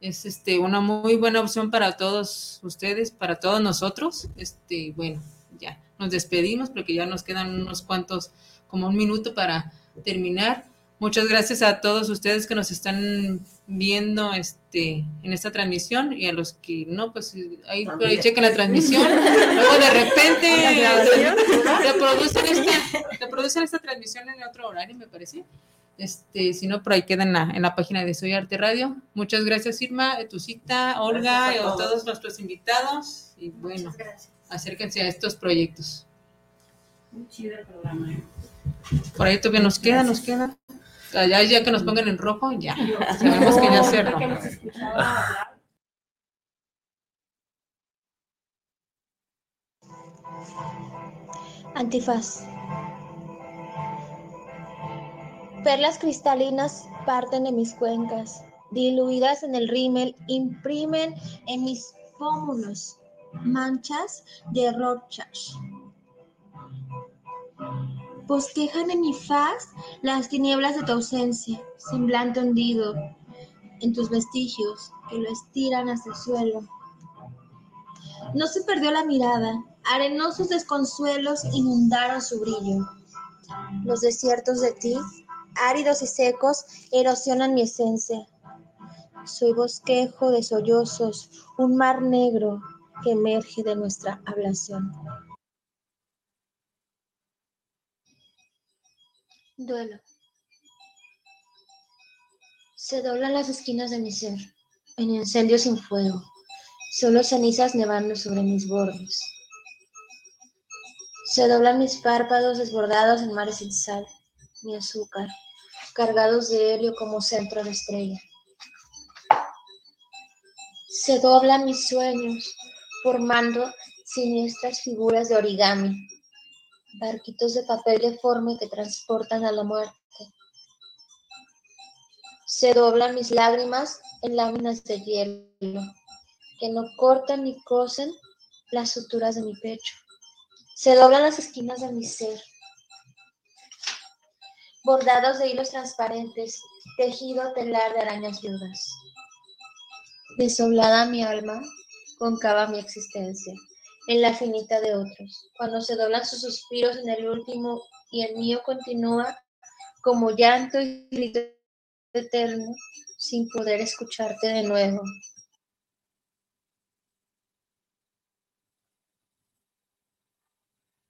Es este, una muy buena opción para todos ustedes, para todos nosotros. Este, bueno, ya nos despedimos porque ya nos quedan unos cuantos, como un minuto para terminar. Muchas gracias a todos ustedes que nos están viendo este, en esta transmisión y a los que no, pues ahí, ahí chequen la transmisión. Luego de repente reproducen esta, reproducen esta transmisión en otro horario, me parece. Este, si no, por ahí queda en la, en la página de Soy Arte Radio. Muchas gracias, Irma, tu cita, Olga, y a todos nuestros invitados. Y bueno, acérquense a estos proyectos. Muy chido el programa. ¿eh? Por ahí todavía nos queda, nos queda. Ya, ya que nos pongan en rojo, ya. Sabemos que ya escuchaba hablar. Antifaz. Perlas cristalinas parten de mis cuencas, diluidas en el rímel, imprimen en mis pómulos manchas de Rorschach. Bosquejan en mi faz las tinieblas de tu ausencia, semblante hundido en tus vestigios que lo estiran hasta el suelo. No se perdió la mirada, arenosos desconsuelos inundaron su brillo. Los desiertos de ti, áridos y secos, erosionan mi esencia. Soy bosquejo de sollozos, un mar negro que emerge de nuestra ablación. Duelo. Se doblan las esquinas de mi ser, en incendio sin fuego, solo cenizas nevando sobre mis bordes. Se doblan mis párpados desbordados en mares sin sal, mi azúcar, cargados de helio como centro de estrella. Se doblan mis sueños, formando siniestras figuras de origami, barquitos de papel deforme que transportan a la muerte. Se doblan mis lágrimas en láminas de hielo, que no cortan ni cosen las suturas de mi pecho. Se doblan las esquinas de mi ser, bordados de hilos transparentes, tejido telar de arañas viudas. Desolada mi alma, concava mi existencia en la finita de otros. Cuando se doblan sus suspiros en el último y el mío continúa como llanto y grito eterno sin poder escucharte de nuevo.